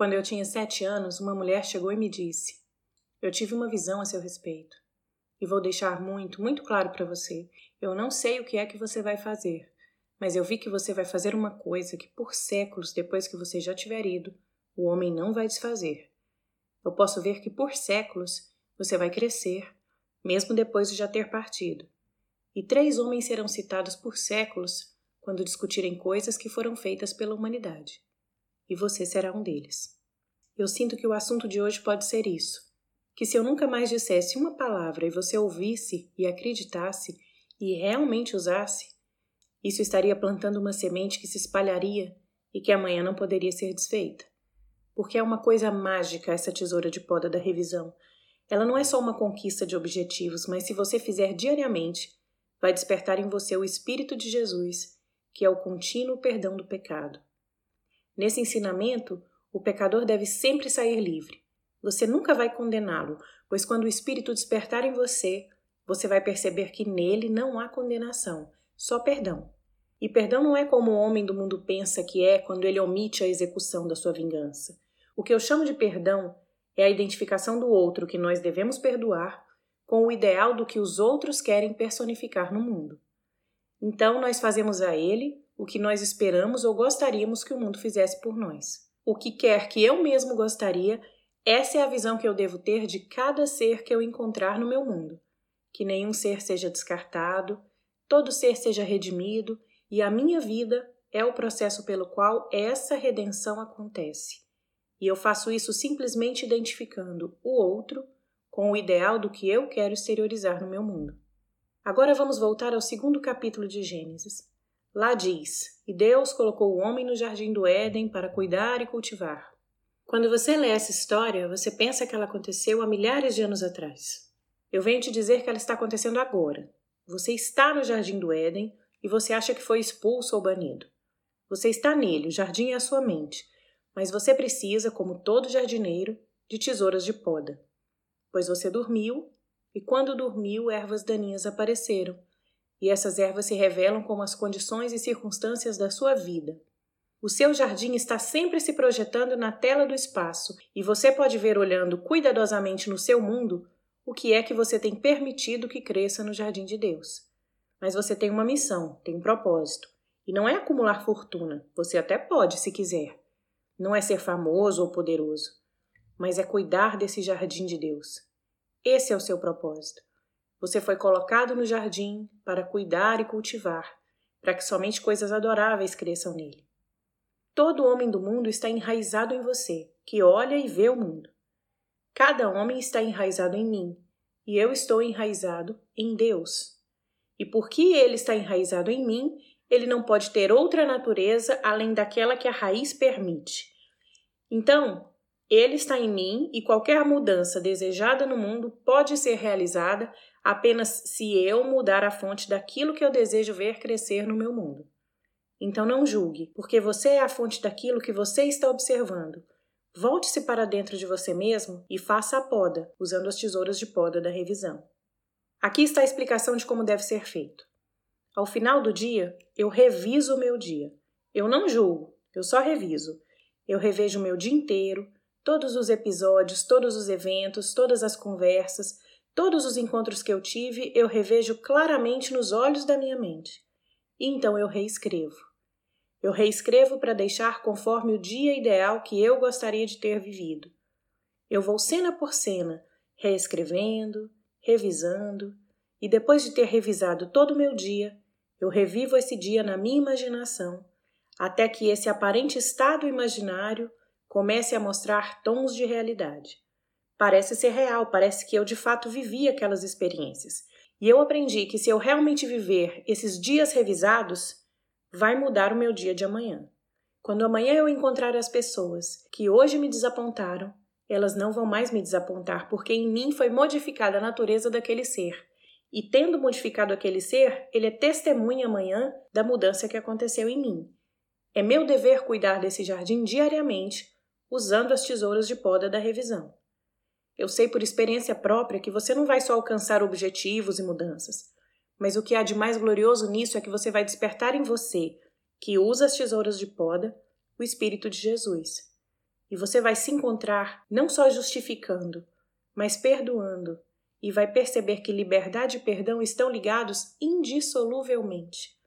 Quando eu tinha sete anos, uma mulher chegou e me disse: Eu tive uma visão a seu respeito. E vou deixar muito, muito claro para você: eu não sei o que é que você vai fazer, mas eu vi que você vai fazer uma coisa que, por séculos depois que você já tiver ido, o homem não vai desfazer. Eu posso ver que, por séculos, você vai crescer, mesmo depois de já ter partido. E três homens serão citados por séculos quando discutirem coisas que foram feitas pela humanidade e você será um deles. Eu sinto que o assunto de hoje pode ser isso: que se eu nunca mais dissesse uma palavra e você ouvisse e acreditasse e realmente usasse, isso estaria plantando uma semente que se espalharia e que amanhã não poderia ser desfeita. Porque é uma coisa mágica essa tesoura de poda da revisão. Ela não é só uma conquista de objetivos, mas se você fizer diariamente, vai despertar em você o Espírito de Jesus, que é o contínuo perdão do pecado. Nesse ensinamento, o pecador deve sempre sair livre. Você nunca vai condená-lo, pois quando o Espírito despertar em você, você vai perceber que nele não há condenação, só perdão. E perdão não é como o homem do mundo pensa que é quando ele omite a execução da sua vingança. O que eu chamo de perdão é a identificação do outro que nós devemos perdoar com o ideal do que os outros querem personificar no mundo. Então nós fazemos a ele o que nós esperamos ou gostaríamos que o mundo fizesse por nós. O que quer que eu mesmo gostaria, essa é a visão que eu devo ter de cada ser que eu encontrar no meu mundo. Que nenhum ser seja descartado, todo ser seja redimido, e a minha vida é o processo pelo qual essa redenção acontece. E eu faço isso simplesmente identificando o outro com o ideal do que eu quero exteriorizar no meu mundo. Agora vamos voltar ao segundo capítulo de Gênesis. Lá diz: E Deus colocou o homem no jardim do Éden para cuidar e cultivar. Quando você lê essa história, você pensa que ela aconteceu há milhares de anos atrás. Eu venho te dizer que ela está acontecendo agora. Você está no jardim do Éden e você acha que foi expulso ou banido. Você está nele, o jardim é a sua mente, mas você precisa, como todo jardineiro, de tesouras de poda. Pois você dormiu, e quando dormiu, ervas daninhas apareceram e essas ervas se revelam como as condições e circunstâncias da sua vida. O seu jardim está sempre se projetando na tela do espaço e você pode ver olhando cuidadosamente no seu mundo o que é que você tem permitido que cresça no jardim de Deus. Mas você tem uma missão, tem um propósito. E não é acumular fortuna, você até pode se quiser. Não é ser famoso ou poderoso, mas é cuidar desse jardim de Deus. Esse é o seu propósito. Você foi colocado no jardim para cuidar e cultivar, para que somente coisas adoráveis cresçam nele. Todo homem do mundo está enraizado em você, que olha e vê o mundo. Cada homem está enraizado em mim, e eu estou enraizado em Deus. E porque ele está enraizado em mim, ele não pode ter outra natureza além daquela que a raiz permite. Então, ele está em mim e qualquer mudança desejada no mundo pode ser realizada apenas se eu mudar a fonte daquilo que eu desejo ver crescer no meu mundo. Então não julgue, porque você é a fonte daquilo que você está observando. Volte-se para dentro de você mesmo e faça a poda, usando as tesouras de poda da revisão. Aqui está a explicação de como deve ser feito. Ao final do dia, eu reviso o meu dia. Eu não julgo, eu só reviso. Eu revejo o meu dia inteiro, todos os episódios, todos os eventos, todas as conversas, Todos os encontros que eu tive, eu revejo claramente nos olhos da minha mente. E então eu reescrevo. Eu reescrevo para deixar conforme o dia ideal que eu gostaria de ter vivido. Eu vou cena por cena, reescrevendo, revisando, e depois de ter revisado todo o meu dia, eu revivo esse dia na minha imaginação, até que esse aparente estado imaginário comece a mostrar tons de realidade parece ser real, parece que eu de fato vivi aquelas experiências. E eu aprendi que se eu realmente viver esses dias revisados, vai mudar o meu dia de amanhã. Quando amanhã eu encontrar as pessoas que hoje me desapontaram, elas não vão mais me desapontar, porque em mim foi modificada a natureza daquele ser. E tendo modificado aquele ser, ele é testemunha amanhã da mudança que aconteceu em mim. É meu dever cuidar desse jardim diariamente, usando as tesouras de poda da revisão. Eu sei por experiência própria que você não vai só alcançar objetivos e mudanças, mas o que há de mais glorioso nisso é que você vai despertar em você, que usa as tesouras de poda, o Espírito de Jesus. E você vai se encontrar não só justificando, mas perdoando, e vai perceber que liberdade e perdão estão ligados indissoluvelmente.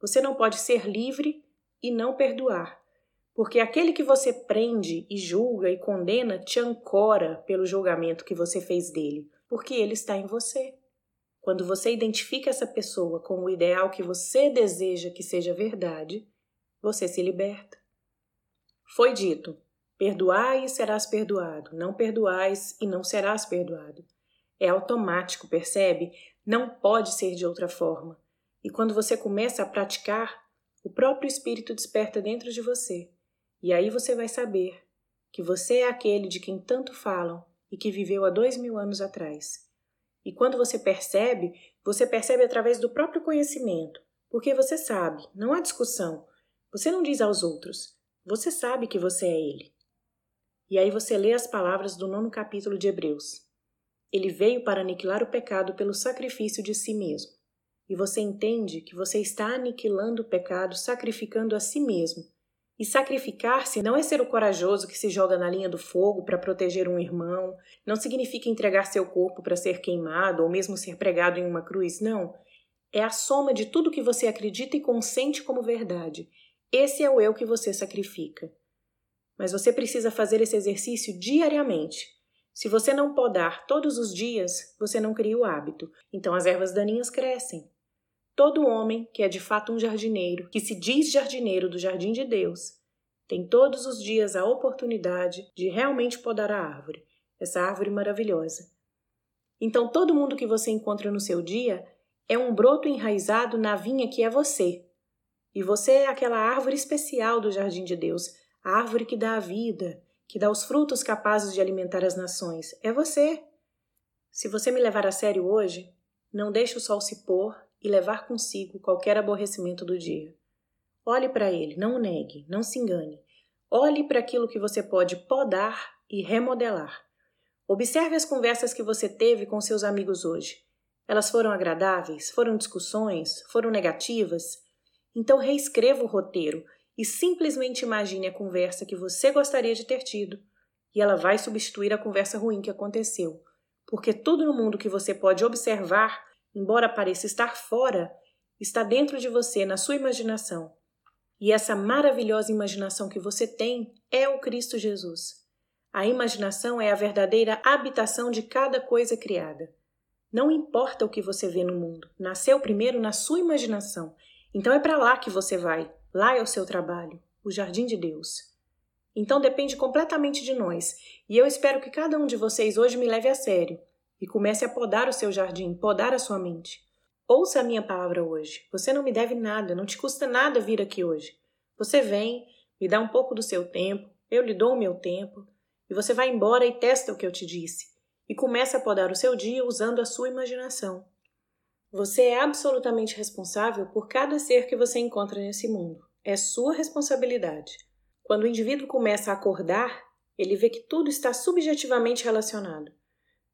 Você não pode ser livre e não perdoar, porque aquele que você prende e julga e condena te ancora pelo julgamento que você fez dele, porque ele está em você. Quando você identifica essa pessoa com o ideal que você deseja que seja verdade, você se liberta. Foi dito: perdoai e serás perdoado, não perdoais e não serás perdoado. É automático, percebe? Não pode ser de outra forma. E quando você começa a praticar, o próprio Espírito desperta dentro de você. E aí você vai saber que você é aquele de quem tanto falam e que viveu há dois mil anos atrás. E quando você percebe, você percebe através do próprio conhecimento, porque você sabe, não há discussão. Você não diz aos outros, você sabe que você é ele. E aí você lê as palavras do nono capítulo de Hebreus. Ele veio para aniquilar o pecado pelo sacrifício de si mesmo. E você entende que você está aniquilando o pecado sacrificando a si mesmo. E sacrificar-se não é ser o corajoso que se joga na linha do fogo para proteger um irmão, não significa entregar seu corpo para ser queimado ou mesmo ser pregado em uma cruz, não. É a soma de tudo que você acredita e consente como verdade. Esse é o eu que você sacrifica. Mas você precisa fazer esse exercício diariamente se você não podar todos os dias, você não cria o hábito, então as ervas daninhas crescem. Todo homem que é de fato um jardineiro, que se diz jardineiro do jardim de Deus, tem todos os dias a oportunidade de realmente podar a árvore, essa árvore maravilhosa. Então, todo mundo que você encontra no seu dia é um broto enraizado na vinha que é você. E você é aquela árvore especial do jardim de Deus, a árvore que dá a vida, que dá os frutos capazes de alimentar as nações. É você. Se você me levar a sério hoje, não deixe o sol se pôr e levar consigo qualquer aborrecimento do dia. Olhe para ele, não o negue, não se engane. Olhe para aquilo que você pode podar e remodelar. Observe as conversas que você teve com seus amigos hoje. Elas foram agradáveis? Foram discussões? Foram negativas? Então reescreva o roteiro e simplesmente imagine a conversa que você gostaria de ter tido, e ela vai substituir a conversa ruim que aconteceu, porque tudo no mundo que você pode observar, embora pareça estar fora, está dentro de você, na sua imaginação. E essa maravilhosa imaginação que você tem é o Cristo Jesus. A imaginação é a verdadeira habitação de cada coisa criada. Não importa o que você vê no mundo, nasceu primeiro na sua imaginação. Então é para lá que você vai. Lá é o seu trabalho, o jardim de Deus. Então depende completamente de nós, e eu espero que cada um de vocês hoje me leve a sério e comece a podar o seu jardim, podar a sua mente. Ouça a minha palavra hoje. Você não me deve nada, não te custa nada vir aqui hoje. Você vem, me dá um pouco do seu tempo, eu lhe dou o meu tempo, e você vai embora e testa o que eu te disse, e começa a podar o seu dia usando a sua imaginação. Você é absolutamente responsável por cada ser que você encontra nesse mundo. É sua responsabilidade. Quando o indivíduo começa a acordar, ele vê que tudo está subjetivamente relacionado.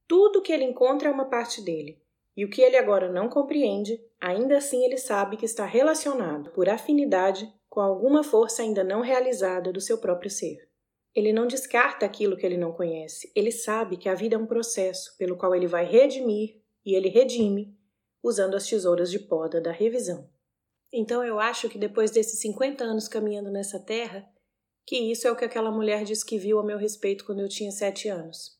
Tudo que ele encontra é uma parte dele. E o que ele agora não compreende, ainda assim ele sabe que está relacionado, por afinidade, com alguma força ainda não realizada do seu próprio ser. Ele não descarta aquilo que ele não conhece, ele sabe que a vida é um processo pelo qual ele vai redimir e ele redime usando as tesouras de poda da revisão. Então eu acho que depois desses 50 anos caminhando nessa terra, que isso é o que aquela mulher disse que viu a meu respeito quando eu tinha sete anos.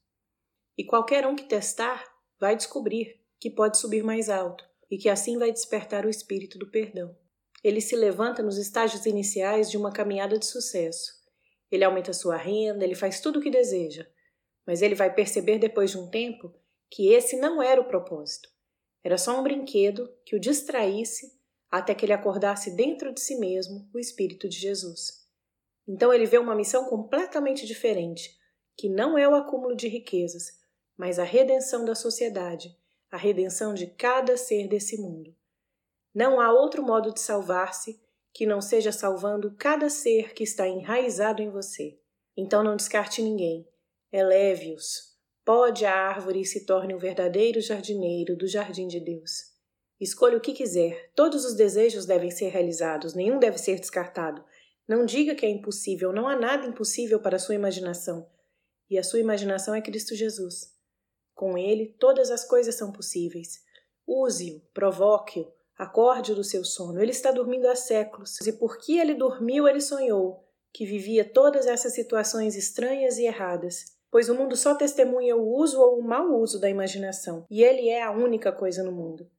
E qualquer um que testar vai descobrir que pode subir mais alto e que assim vai despertar o espírito do perdão. Ele se levanta nos estágios iniciais de uma caminhada de sucesso. Ele aumenta sua renda, ele faz tudo o que deseja, mas ele vai perceber depois de um tempo que esse não era o propósito. Era só um brinquedo que o distraísse até que ele acordasse dentro de si mesmo o Espírito de Jesus. Então ele vê uma missão completamente diferente, que não é o acúmulo de riquezas, mas a redenção da sociedade, a redenção de cada ser desse mundo. Não há outro modo de salvar-se que não seja salvando cada ser que está enraizado em você. Então não descarte ninguém, eleve-os, Pode a árvore e se torne um verdadeiro jardineiro do jardim de Deus. Escolha o que quiser, todos os desejos devem ser realizados, nenhum deve ser descartado. Não diga que é impossível, não há nada impossível para a sua imaginação. E a sua imaginação é Cristo Jesus. Com ele, todas as coisas são possíveis. Use-o, provoque-o, acorde do seu sono. Ele está dormindo há séculos, e porque ele dormiu, ele sonhou que vivia todas essas situações estranhas e erradas, pois o mundo só testemunha o uso ou o mau uso da imaginação, e ele é a única coisa no mundo.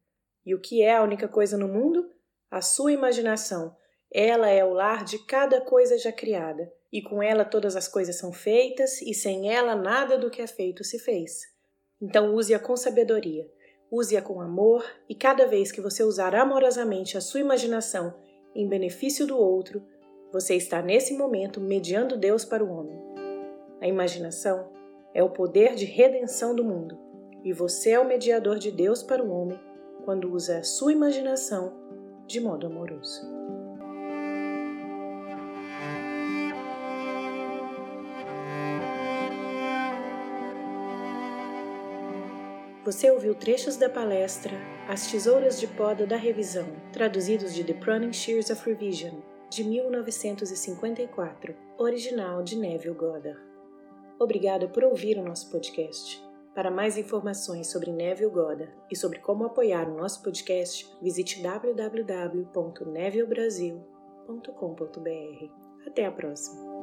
E o que é a única coisa no mundo? A sua imaginação. Ela é o lar de cada coisa já criada, e com ela todas as coisas são feitas, e sem ela nada do que é feito se fez. Então use-a com sabedoria, use-a com amor, e cada vez que você usar amorosamente a sua imaginação em benefício do outro, você está nesse momento mediando Deus para o homem. A imaginação é o poder de redenção do mundo, e você é o mediador de Deus para o homem quando usa a sua imaginação de modo amoroso. Você ouviu trechos da palestra As Tesouras de Poda da Revisão, traduzidos de The Pruning Shears of Revision, de 1954, original de Neville Goddard. Obrigada por ouvir o nosso podcast. Para mais informações sobre Neville Goddard e sobre como apoiar o nosso podcast, visite www.nevillebrasil.com.br. Até a próxima!